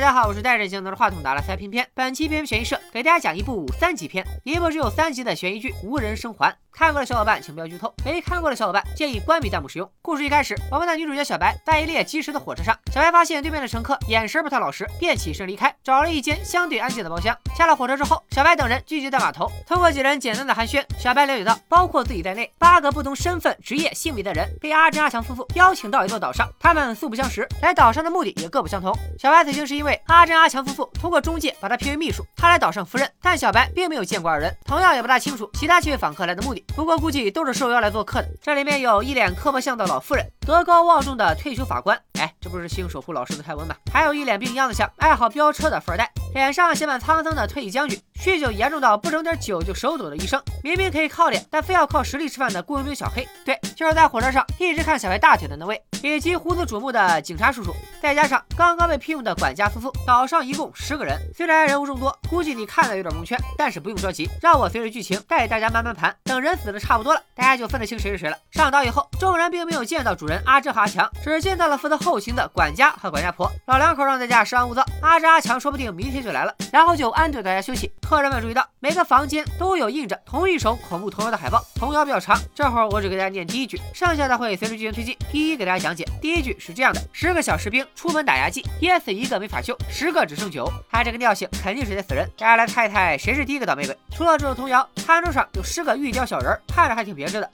大家好，我是带着镜头的话筒打了三片片。本期偏偏悬疑社给大家讲一部三级片，一部只有三集的悬疑剧《无人生还》。看过的小伙伴请不要剧透，没看过的小伙伴建议关闭弹幕使用。故事一开始，我们的女主角小白在一列疾驰的火车上，小白发现对面的乘客眼神不太老实，便起身离开，找了一间相对安静的包厢。下了火车之后，小白等人聚集在码头，通过几人简单的寒暄，小白了解到，包括自己在内，八个不同身份、职业、性别的人被阿珍、阿强夫妇邀请到一座岛上，他们素不相识，来岛上的目的也各不相同。小白此行是因为阿珍、阿强夫妇通过中介把他聘为秘书，他来岛上赴任，但小白并没有见过二人，同样也不大清楚其他几位访客来的目的。不过估计都是受邀来做客的。这里面有一脸刻薄相的老妇人，德高望重的退休法官，哎，这不是新守护老师的泰文吗？还有一脸病秧子相、爱好飙车的富二代，脸上写满沧桑的退役将军，酗酒严重到不整点酒就手抖的医生，明明可以靠脸，但非要靠实力吃饭的雇佣兵小黑，对，就是在火车上一直看小白大腿的那位，以及胡子瞩目的警察叔叔，再加上刚刚被聘用的管家夫妇，岛上一共十个人。虽然人物众多，估计你看的有点蒙圈，但是不用着急，让我随着剧情带大家慢慢盘，等人死的差不多了，大家就分得清谁是谁了。上岛以后，众人并没有见到主人阿珍和阿强，只见到了负责后后勤的管家和管家婆。老两口让大家稍安勿躁，阿珍阿强说不定明天就来了，然后就安顿大家休息。客人们注意到，每个房间都有印着同一首恐怖童谣的海报，童谣比较长，这会儿我只给大家念第一句，剩下的会随着剧情推进一一给大家讲解。第一句是这样的：十个小士兵出门打牙祭，噎死一个没法救，十个只剩九。他这个尿性，肯定是得死人。大家来猜一猜，谁是第一个倒霉鬼？除了这首童谣，餐桌上有十个玉雕小人，看着还挺别致的。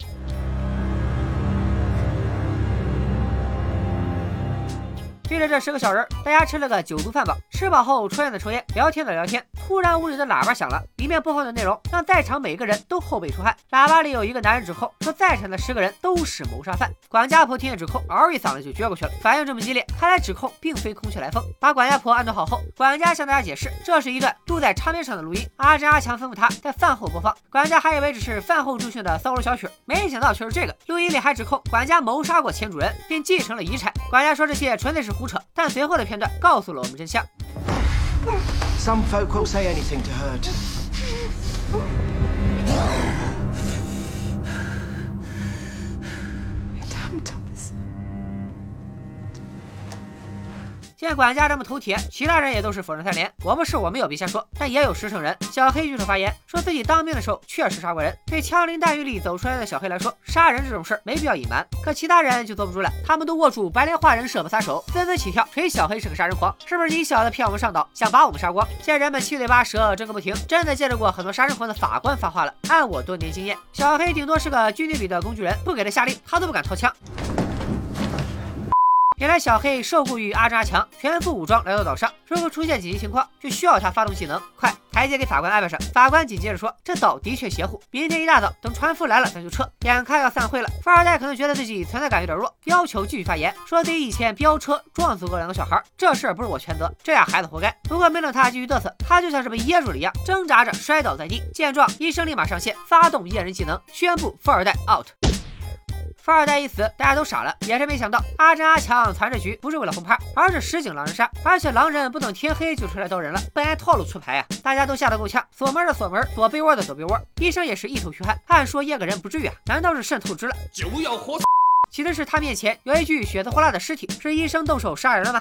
对着这十个小人，大家吃了个酒足饭饱。吃饱后抽烟的抽烟，聊天的聊天。突然屋里的喇叭响了，里面播放的内容让在场每个人都后背出汗。喇叭里有一个男人指控说，在场的十个人都是谋杀犯。管家婆听见指控，嗷一嗓子就撅过去了。反应这么激烈，看来指控并非空穴来风。把管家婆安顿好后，管家向大家解释，这是一段录在唱片上的录音。阿珍、阿强吩咐他在饭后播放。管家还以为只是饭后助兴的骚扰小曲，没想到却是这个。录音里还指控管家谋杀过前主人，并继承了遗产。管家说这些纯粹是胡扯，但随后的片段告诉了我们真相。Some folk will say anything to hurt. 见管家这么头铁，其他人也都是否认三连。我们是我没有别瞎说，但也有实诚人。小黑举手发言，说自己当兵的时候确实杀过人。对枪林弹雨里走出来的小黑来说，杀人这种事儿没必要隐瞒。可其他人就坐不住了，他们都握住白莲花人设不撒手，纷纷起跳，锤小黑是个杀人狂。是不是你小子骗我们上岛，想把我们杀光？见人们七嘴八舌，争个不停，真的见识过很多杀人狂的法官发话了。按我多年经验，小黑顶多是个军队里的工具人，不给他下令，他都不敢掏枪。原来小黑受雇于阿珍阿强，全副武装来到岛上。如果出现紧急情况，就需要他发动技能。快，台阶给法官安排上。法官紧接着说：“这岛的确邪乎，明天一大早等船夫来了，咱就撤。”眼看要散会了，富二代可能觉得自己存在感有点弱，要求继续发言，说自己以前飙车撞死过两个小孩，这事儿不是我全责，这俩孩子活该。不过没等他继续嘚瑟，他就像是被噎住了一样，挣扎着摔倒在地。见状，医生立马上线，发动验人技能，宣布富二代 out。富二代一死，大家都傻了，也是没想到阿珍阿强攒这局不是为了红牌，而是实景狼人杀，而且狼人不等天黑就出来刀人了，不按套路出牌啊，大家都吓得够呛，锁门的锁门，躲被窝的躲被窝，医生也是一头虚汗，按说验个人不至于啊，难道是肾透支了？就要活！其实是他面前有一具血渍火辣的尸体，是医生动手杀人了吗？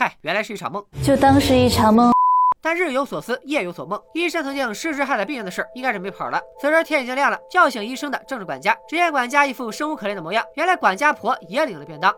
嗨，原来是一场梦，就当是一场梦。但日有所思，夜有所梦。医生曾经失之害了病人的事，应该是没跑了。此时天已经亮了，叫醒医生的正是管家。只见管家一副生无可恋的模样，原来管家婆也领了便当。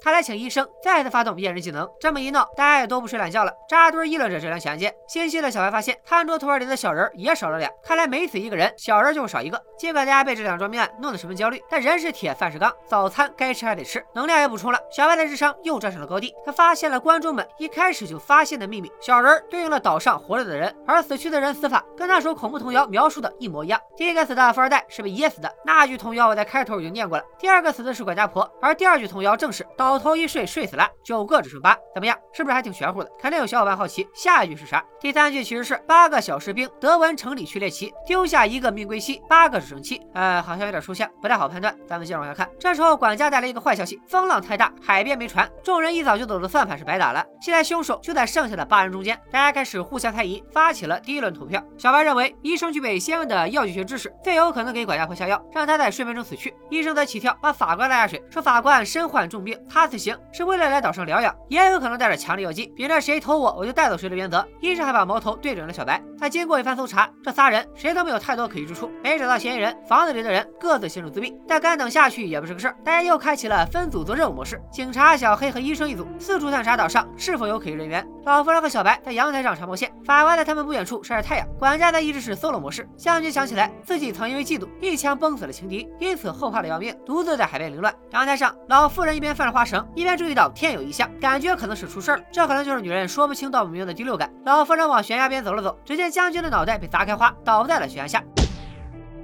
他来请医生再次发动验人技能，这么一闹，大家也都不睡懒觉了，扎堆议论着这两起案件。心细的小白发现，餐桌图案里的小人也少了俩，看来每死一个人，小人就会少一个。尽管大家被这两桩命案弄得十分焦虑，但人是铁，饭是钢，早餐该吃还得吃，能量也补充了，小白的智商又站上了高地。他发现了观众们一开始就发现的秘密：小人对应了岛上活着的人，而死去的人死法跟那首恐怖童谣描述的一模一样。第一个死的富二代是被噎死的，那句童谣我在开头已经念过了。第二个死的是管家婆，而第二句童谣正是岛。倒头一睡，睡死了，九个只剩八，怎么样？是不是还挺玄乎的？肯定有小伙伴好奇，下一句是啥？第三句其实是八个小士兵德文城里去猎奇，丢下一个命归西，八个只剩七。呃，好像有点抽象，不太好判断。咱们接着往下看。这时候管家带来一个坏消息，风浪太大，海边没船，众人一早就走的算盘是白打了。现在凶手就在剩下的八人中间，大家开始互相猜疑，发起了第一轮投票。小白认为医生具备先进的药剂学知识，最有可能给管家婆下药，让他在睡眠中死去。医生则起跳，把法官拉下水，说法官身患重病，他他此行是为了来岛上疗养，也有可能带着强力药剂，秉着谁投我我就带走谁的原则。医生还把矛头对准了小白。在经过一番搜查，这仨人谁都没有太多可疑之处，没找到嫌疑人，房子里的人各自陷入自闭。但干等下去也不是个事儿，大家又开启了分组做任务模式，警察、小黑和医生一组，四处探查岛上是否有可疑人员。老夫人和小白在阳台上查毛线，法官在他们不远处晒着太阳，管家在一直是 solo 模式。将军想起来自己曾因为嫉妒一枪崩死了情敌，因此后怕的要命，独自在海边凌乱。阳台上，老妇人一边犯着花绳，一边注意到天有异象，感觉可能是出事了。这可能就是女人说不清道不明的第六感。老妇人往悬崖边走了走，只见将军的脑袋被砸开花，倒在了悬崖下。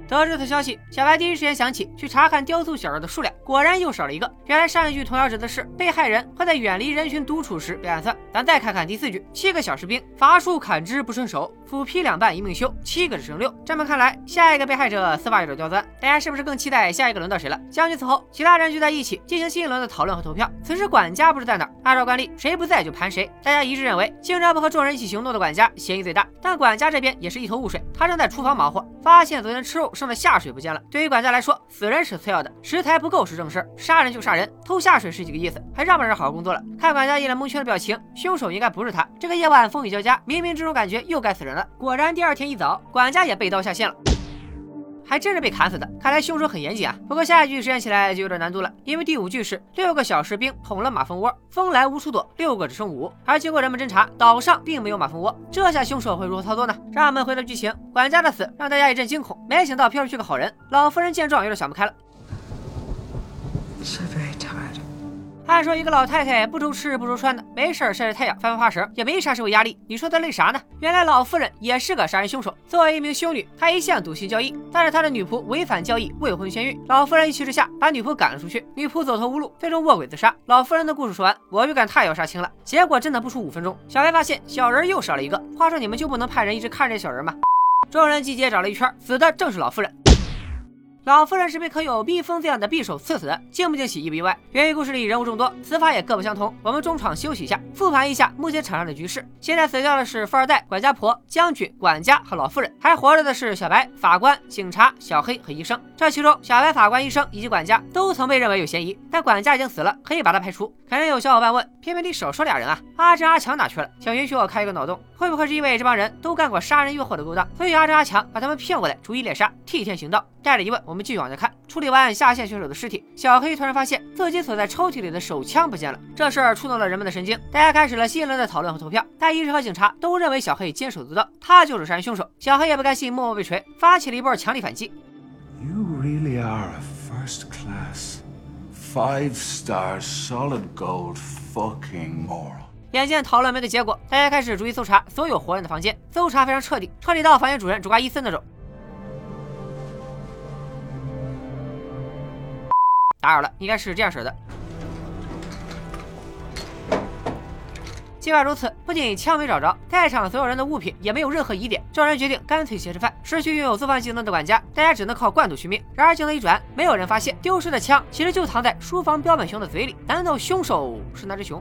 得知此消息，小白第一时间想起去查看雕塑小人的数量，果然又少了一个。原来上一句童谣指的是被害人会在远离人群独处时被暗算。咱再看看第四句，七个小士兵伐树砍枝不顺手，斧劈两半一命休，七个只剩六。这么看来，下一个被害者司法有点刁钻。大家是不是更期待下一个轮到谁了？将军此后，其他人聚在一起进行新一轮的讨论和投票。此时管家不知在哪儿，按照惯例，谁不在就盘谁。大家一致认为，经常不和众人一起行动的管家嫌疑最大。但管家这边也是一头雾水，他正在厨房忙活，发现昨天吃肉。剩的下水不见了。对于管家来说，死人是次要的，食材不够是正事儿，杀人就杀人，偷下水是几个意思？还让不让人好好工作了？看管家一脸蒙圈的表情，凶手应该不是他。这个夜晚风雨交加，冥冥之中感觉又该死人了。果然，第二天一早，管家也被刀下线了。还真是被砍死的，看来凶手很严谨啊。不过下一句实现起来就有点难度了，因为第五句是六个小士兵捅了马蜂窝，蜂来无处躲，六个只剩五。而经过人们侦查，岛上并没有马蜂窝，这下凶手会如何操作呢？让我们回到剧情，管家的死让大家一阵惊恐，没想到飘出去个好人。老夫人见状有点想不开了。按说一个老太太不愁吃不愁穿的，没事晒晒太阳翻翻花绳，也没啥社会压力。你说她累啥呢？原来老夫人也是个杀人凶手。作为一名修女，她一向笃信教义，但是她的女仆违反教义，未婚先孕。老夫人一气之下把女仆赶了出去，女仆走投无路，最终卧轨自杀。老夫人的故事说完，我预感她也要杀青了。结果真的不出五分钟，小白发现小人又少了一个。话说你们就不能派人一直看着小人吗？众人集结找了一圈，死的正是老夫人。老夫人是被刻有逼疯这样的匕首刺死的，惊不惊喜，意不意外？源于故事里人物众多，死法也各不相同。我们中场休息一下，复盘一下目前场上的局势。现在死掉的是富二代、管家婆、将军、管家和老妇人，还活着的是小白、法官、警察、小黑和医生。这其中，小白、法官、医生以及管家都曾被认为有嫌疑，但管家已经死了，可以把他排除。肯定有小伙伴问：偏偏你少说俩人啊？阿珍、阿强哪去了？请允许我开一个脑洞，会不会是因为这帮人都干过杀人越货的勾当，所以阿珍、阿强把他们骗过来，逐一猎杀，替天行道？带着疑问，我们继续往下看。处理完下线选手的尸体，小黑突然发现自己锁在抽屉里的手枪不见了。这事儿触动了人们的神经，大家开始了新一轮的讨论和投票。但医生和警察都认为小黑监守自盗，他就是杀人凶手。小黑也不甘心默默被锤，发起了一波强力反击。You really are a first class, five star, solid gold fucking moral. 眼见讨论没个结果，大家开始逐一搜查所有活人的房间，搜查非常彻底，彻底到房间主人主挂伊森那种。打扰了，应该是这样式的。尽管如此，不仅枪没找着，在场所有人的物品也没有任何疑点。众人决定干脆先吃饭。失去拥有做饭技能的管家，大家只能靠罐头续命。然而镜头一转，没有人发现丢失的枪其实就藏在书房标本熊的嘴里。难道凶手是那只熊？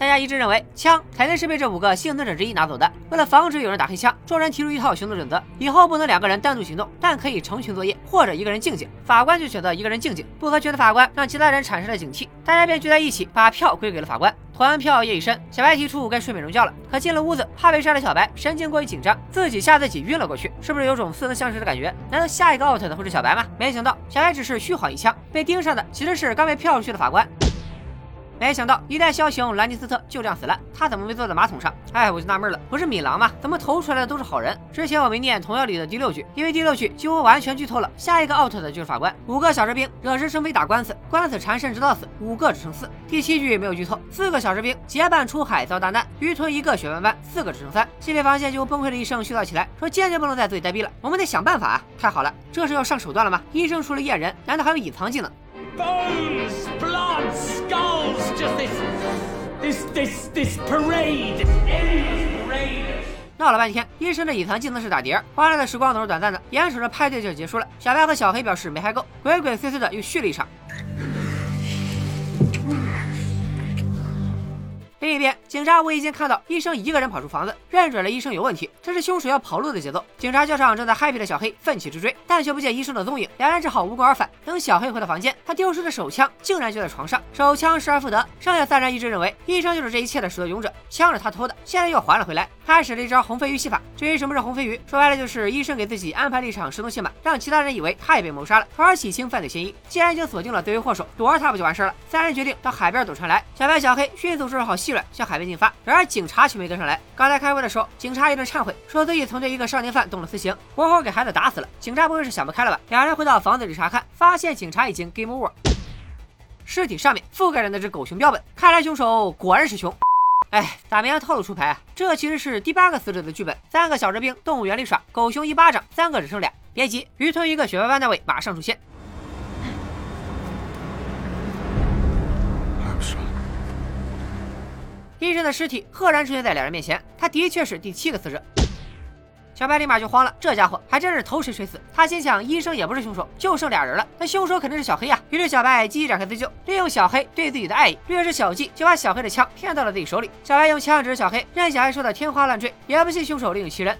大家一致认为，枪肯定是被这五个幸存者之一拿走的。为了防止有人打黑枪，众人提出一套行动准则：以后不能两个人单独行动，但可以成群作业，或者一个人静静。法官就选择一个人静静。不合群的法官让其他人产生了警惕，大家便聚在一起，把票归给了法官。投完票，夜已深，小白提出该睡美容觉了。可进了屋子，怕被杀的小白神经过于紧张，自己吓自己晕了过去。是不是有种似曾相识的感觉？难道下一个 out 的会是小白吗？没想到，小白只是虚晃一枪，被盯上的其实是刚被票出去的法官。没想到一代枭雄兰尼斯特就这样死了，他怎么没坐在马桶上？哎，我就纳闷了，不是米狼吗？怎么投出来的都是好人？之前我没念童谣里的第六句，因为第六句几乎完全剧透了，下一个 out 的就是法官。五个小士兵惹是生非打官司，官司缠身直到死，五个只剩四。第七句没有剧透，四个小士兵结伴出海遭大难，鱼吞一个血斑斑，四个只剩三。心理防线就崩溃的医生絮叨起来，说坚决不能再自己呆逼了，我们得想办法啊！太好了，这是要上手段了吗？医生除了验人，难道还有隐藏技能 balls! Just this, this, this, this parade, endless parade. 闹了半天，医生的隐藏技能是打碟，欢乐的时光总是短暂的，眼瞅着派对就结束了。小白和小黑表示没嗨够，鬼鬼祟祟的又续了一场。另一边，警察无意间看到医生一个人跑出房子，认准了医生有问题，这是凶手要跑路的节奏。警察叫上正在 happy 的小黑，奋起直追，但却不见医生的踪影，两人只好无功而返。等小黑回到房间，他丢失的手枪竟然就在床上，手枪失而复得。剩下三人一致认为医生就是这一切的始作俑者，枪是他偷的，现在又还了回来。他还使了一招红飞鱼戏法。至于什么是红飞鱼，说白了就是医生给自己安排了一场失踪戏码，让其他人以为他也被谋杀了，从而洗清犯罪嫌疑。既然已经锁定了罪魁祸首，躲着他不就完事了？三人决定到海边躲船来。小白、小黑迅速收拾好细软，向海边进发。然而警察却没跟上来。刚才开会的时候，警察一顿忏悔，说自己曾对一个少年犯动了私刑，活活给孩子打死了。警察不会是想不开了吧？两人回到房子里查看，发现警察已经 game over。尸体上面覆盖着那只狗熊标本，看来凶手果然是熊。哎，咋没让透露出牌啊？这其实是第八个死者的剧本。三个小士兵动物园里耍，狗熊一巴掌，三个只剩俩。别急，鱼吞一个雪白斑大尾马上出现。医生的尸体赫然出现在两人面前，他的确是第七个死者。小白立马就慌了，这家伙还真是投谁谁死。他心想，医生也不是凶手，就剩俩人了，那凶手肯定是小黑呀。于是小白积极展开自救，利用小黑对自己的爱意，略施小计就把小黑的枪骗到了自己手里。小白用枪指着小黑，任小黑说的天花乱坠，也不信凶手另有其人。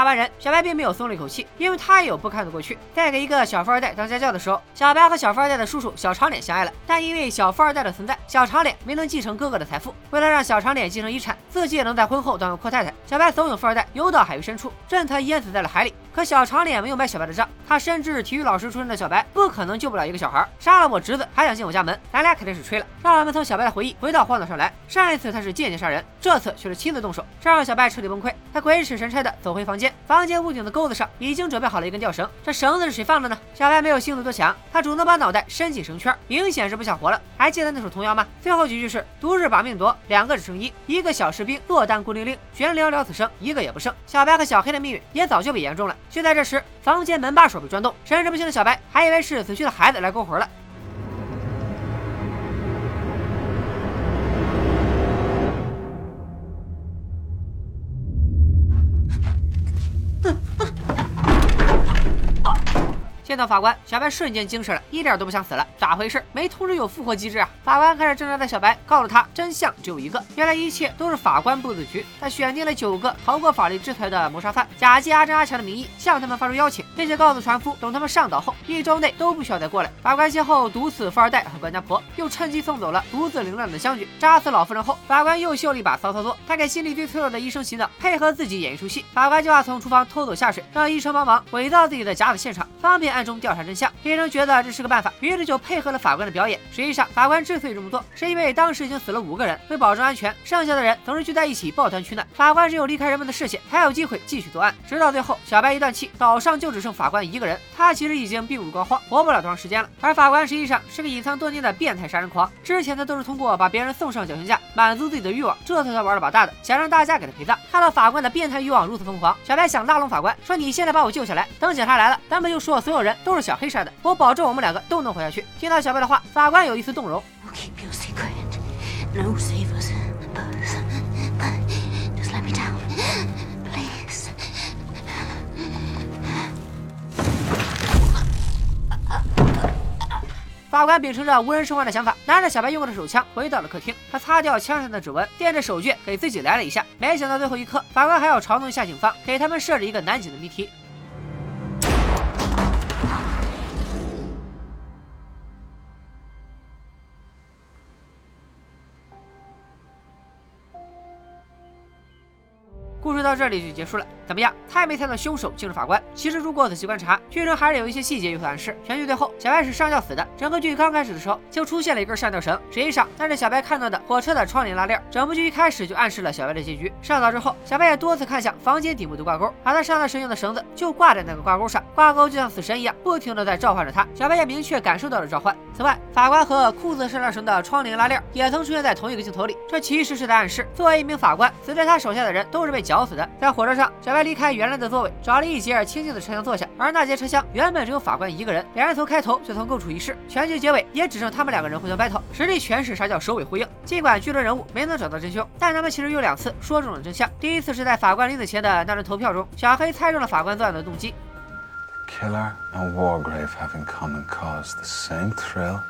杀完人，小白并没有松了一口气，因为他也有不堪的过去。在给一个小富二代当家教的时候，小白和小富二代的叔叔小长脸相爱了，但因为小富二代的存在，小长脸没能继承哥哥的财富。为了让小长脸继承遗产，自己也能在婚后当个阔太太，小白怂恿富二代游到海域深处，任他淹死在了海里。可小长脸没有买小白的账，他深知体育老师出身的小白不可能救不了一个小孩，杀了我侄子还想进我家门，咱俩肯定是吹了。让我们从小白的回忆回到荒岛上来，上一次他是间接杀人，这次却是亲自动手，这让小白彻底崩溃。他鬼使神差的走回房间，房间屋顶的钩子上已经准备好了一根吊绳，这绳子是谁放的呢？小白没有心思多想，他主动把脑袋伸进绳圈，明显是不想活了。还记得那首童谣吗？最后几句是：独日把命夺，两个只剩一，一个小士兵落单孤零零，悬梁了此生，一个也不剩。小白和小黑的命运也早就被言中了。就在这时，房间门把手被转动，神志不清的小白还以为是死去的孩子来勾魂了。到法官，小白瞬间精神了，一点都不想死了。咋回事？没通知。有复活机制啊！法官开始挣扎的小白告诉他，真相只有一个，原来一切都是法官布的局。他选定了九个逃过法律制裁的谋杀犯，假借阿珍阿强的名义向他们发出邀请，并且告诉船夫，等他们上岛后，一周内都不需要再过来。法官先后毒死富二代和管家婆，又趁机送走了独自凌乱的将军，扎死老妇人后，法官又秀了一把骚操作。他给心里最脆弱的医生洗脑，配合自己演一出戏。法官计划从厨房偷走下水，让医生帮忙伪造自己的假死现场，方便暗中调查真相。医生觉得这是个办法，于是就配合了法官的表演。实际上，法官之所以这么做，是因为当时已经死了五个人，为保证安全，剩下的人总是聚在一起抱团取暖。法官只有离开人们的视线，才有机会继续作案。直到最后，小白一断气，岛上就只剩法官一个人。他其实已经病入膏肓，活不了多长时间了。而法官实际上是个隐藏多年的变态杀人狂，之前他都是通过把别人送上绞刑架满足自己的欲望，这才算玩了把大的，想让大家给他陪葬。看到法官的变态欲望如此疯狂，小白想拉拢法官，说：“你现在把我救下来，等警察来了，咱们就说所有人都是小黑杀的，我保证我们两个都能活下去。”听到小白的话，法官有一丝动容。法官秉承着无人生还的想法，拿着小白用过的手枪回到了客厅。他擦掉枪上的指纹，垫着手绢给自己来了一下。没想到最后一刻，法官还要嘲弄一下警方，给他们设置一个难解的谜题。到这里就结束了。怎么样，猜没猜到凶手竟是法官？其实如果仔细观察，剧中还是有一些细节有所暗示。全剧最后，小白是上吊死的。整个剧刚开始的时候就出现了一根上吊绳，实际上那是小白看到的火车的窗帘拉链。整部剧一开始就暗示了小白的结局。上岛之后，小白也多次看向房间顶部的挂钩，而他上吊时用的绳子就挂在那个挂钩上，挂钩就像死神一样，不停的在召唤着他。小白也明确感受到了召唤。此外，法官和裤子上吊绳的窗帘拉链也曾出现在同一个镜头里，这其实是在暗示，作为一名法官，死在他手下的人都是被绞死的。在火车上，小白离开原来的座位，找了一节清静的车厢坐下，而那节车厢原本只有法官一个人，两人从开头就曾共处一室，全剧结尾也只剩他们两个人互相 battle，实力全是啥叫首尾呼应。尽管剧中人物没能找到真凶，但他们其实有两次说中了真相。第一次是在法官临死前的那轮投票中，小黑猜中了法官作案的动机。Killer and Wargrave have in common cause the same thrill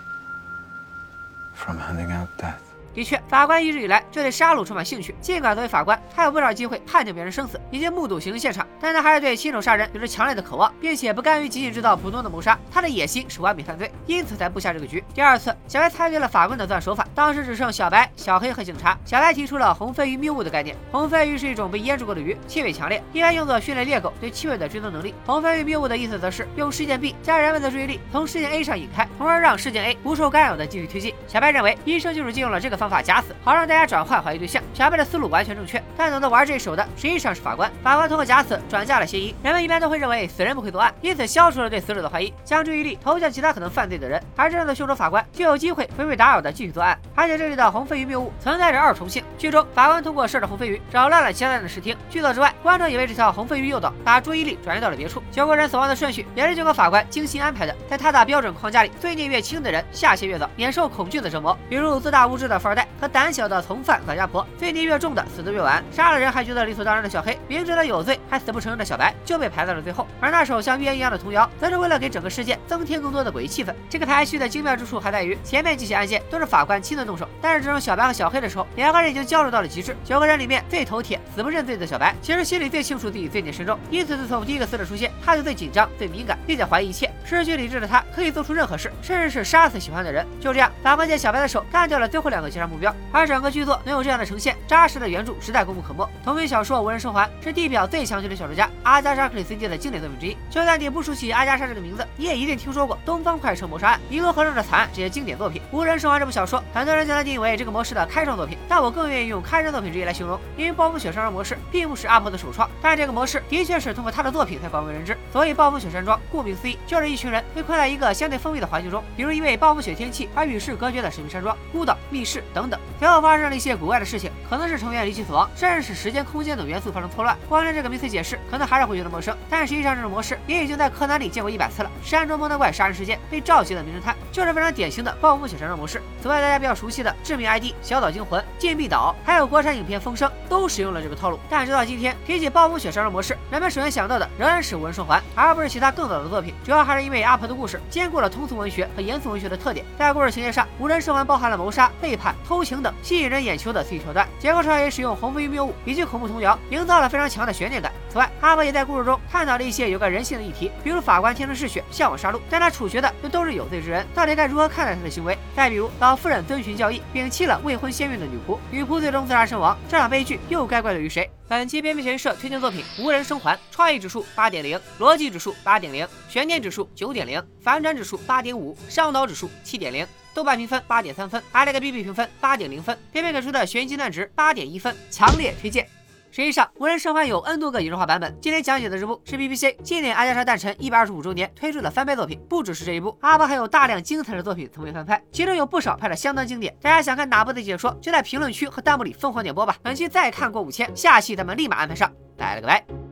from handing out death. 的确，法官一直以来就对杀戮充满兴趣。尽管作为法官，他有不少机会判定别人生死，以及目睹行刑现场，但他还是对亲手杀人有着强烈的渴望，并且不甘于仅仅制造普通的谋杀。他的野心是完美犯罪，因此才布下这个局。第二次，小白猜对了法官的作案手法，当时只剩小白、小黑和警察。小白提出了红飞鱼谬误的概念。红飞鱼是一种被腌制过的鱼，气味强烈，一般用作训练猎狗对气味的追踪能力。红飞鱼谬误的意思则是用事件 B 将人们的注意力从事件 A 上引开，从而让事件 A 不受干扰的继续推进。小白认为，医生就是借用了这个方法假死，好让。大家转换怀疑对象，小白的思路完全正确，但懂得玩这一手的实际上是法官。法官通过假死转嫁了嫌疑，人们一般都会认为死人不会作案，因此消除了对死者的怀疑，将注意力投向其他可能犯罪的人，而真正的凶手法官就有机会不被打扰的继续作案。而且这里的红飞鱼谬误存在着二重性，剧中法官通过设置红飞鱼扰乱了其他人的视听，剧作之外，观众也为这条红飞鱼诱导把注意力转移到了别处。九个人死亡的顺序也是这个法官精心安排的，在他的标准框架里，罪孽越轻的人下线越早，免受恐惧的折磨，比如自大无知的富二代和胆小的从犯管家婆。罪孽越重的死得越晚，杀了人还觉得理所当然的小黑，明知道有罪还死不承认的小白就被排在了最后。而那首像预言一样的童谣，则是为了给整个事件增添更多的诡异气氛。这个排序的精妙之处还在于，前面几起案件都是法官亲自动手，但是只有小白和小黑的时候，两个人已经交流到了极致。九个人里面最头铁、死不认罪的小白，其实心里最清楚自己罪孽深重，因此自从第一个死者出现，他就最紧张、最敏感，并且怀疑一切。失去理智的他可以做出任何事，甚至是杀死喜欢的人。就这样，法官借小白的手干掉了最后两个目标。而整个剧作能有这样的呈现，扎实。的原著实在功不可没。同名小说《无人生还》是地表最强劲的小说家阿加莎·克里斯蒂的经典作品之一。就算你不熟悉阿加莎这个名字，你也一定听说过《东方快车谋杀案》《尼罗河上的惨案》这些经典作品。《无人生还》这部小说，很多人将它定义为这个模式的开创作品，但我更愿意用开山作品之一来形容，因为暴风雪山庄模式并不是阿婆的首创，但这个模式的确是通过他的作品才广为人知。所以，暴风雪山庄顾名思义就是一群人被困在一个相对封闭的环境中，比如因为暴风雪天气而与世隔绝的神秘山庄、孤岛、密室等等。随后发生了一些古怪的事情，可能是成员离奇死亡，甚。至是时间、空间等元素发生错乱，光连这个名词解释，可能还是会觉得陌生。但实际上，这种模式也已经在柯南里见过一百次了。山中蒙特怪杀人事件被召集的名侦探，就是非常典型的暴风雪山庄模式。此外，大家比较熟悉的致命 ID、小岛惊魂、禁闭岛，还有国产影片《风声》，都使用了这个套路。但直到今天，提起暴风雪山庄模式，人们首先想到的仍然是《无人生还》，而不是其他更早的作品。主要还是因为阿婆的故事兼顾了通俗文学和严肃文学的特点，在故事情节上，《无人生还》包含了谋杀、背叛、偷情等吸引人眼球的刺激桥段。结构上也使用红飞鱼谬误以及恐怖童谣。营造了非常强的悬念感。此外，阿伯也在故事中探讨了一些有关人性的议题，比如法官天生嗜血，向往杀戮，但他处决的又都是有罪之人，到底该如何看待他的行为？再比如，老夫人遵循教义，摒弃了未婚先孕的女仆，女仆最终自杀身亡，这场悲剧又该怪罪于谁？本期编编学社推荐作品《无人生还》，创意指数八点零，逻辑指数八点零，悬念指数九点零，反转指数八点五，上岛指数七点零，豆瓣评分八点三分，阿莱格 B B 评分八点零分，编编给出的悬疑金蛋值八点一分，强烈推荐。实际上，《无人生还》有 N 多个拟人化版本。今天讲解的这部是 BBC 纪念阿加莎诞辰一百二十五周年推出的翻拍作品。不只是这一部，阿巴还有大量精彩的作品曾被翻拍，其中有不少拍的相当经典。大家想看哪部的解说，就在评论区和弹幕里疯狂点播吧。本期再看过五千，下期咱们立马安排上。拜了个拜。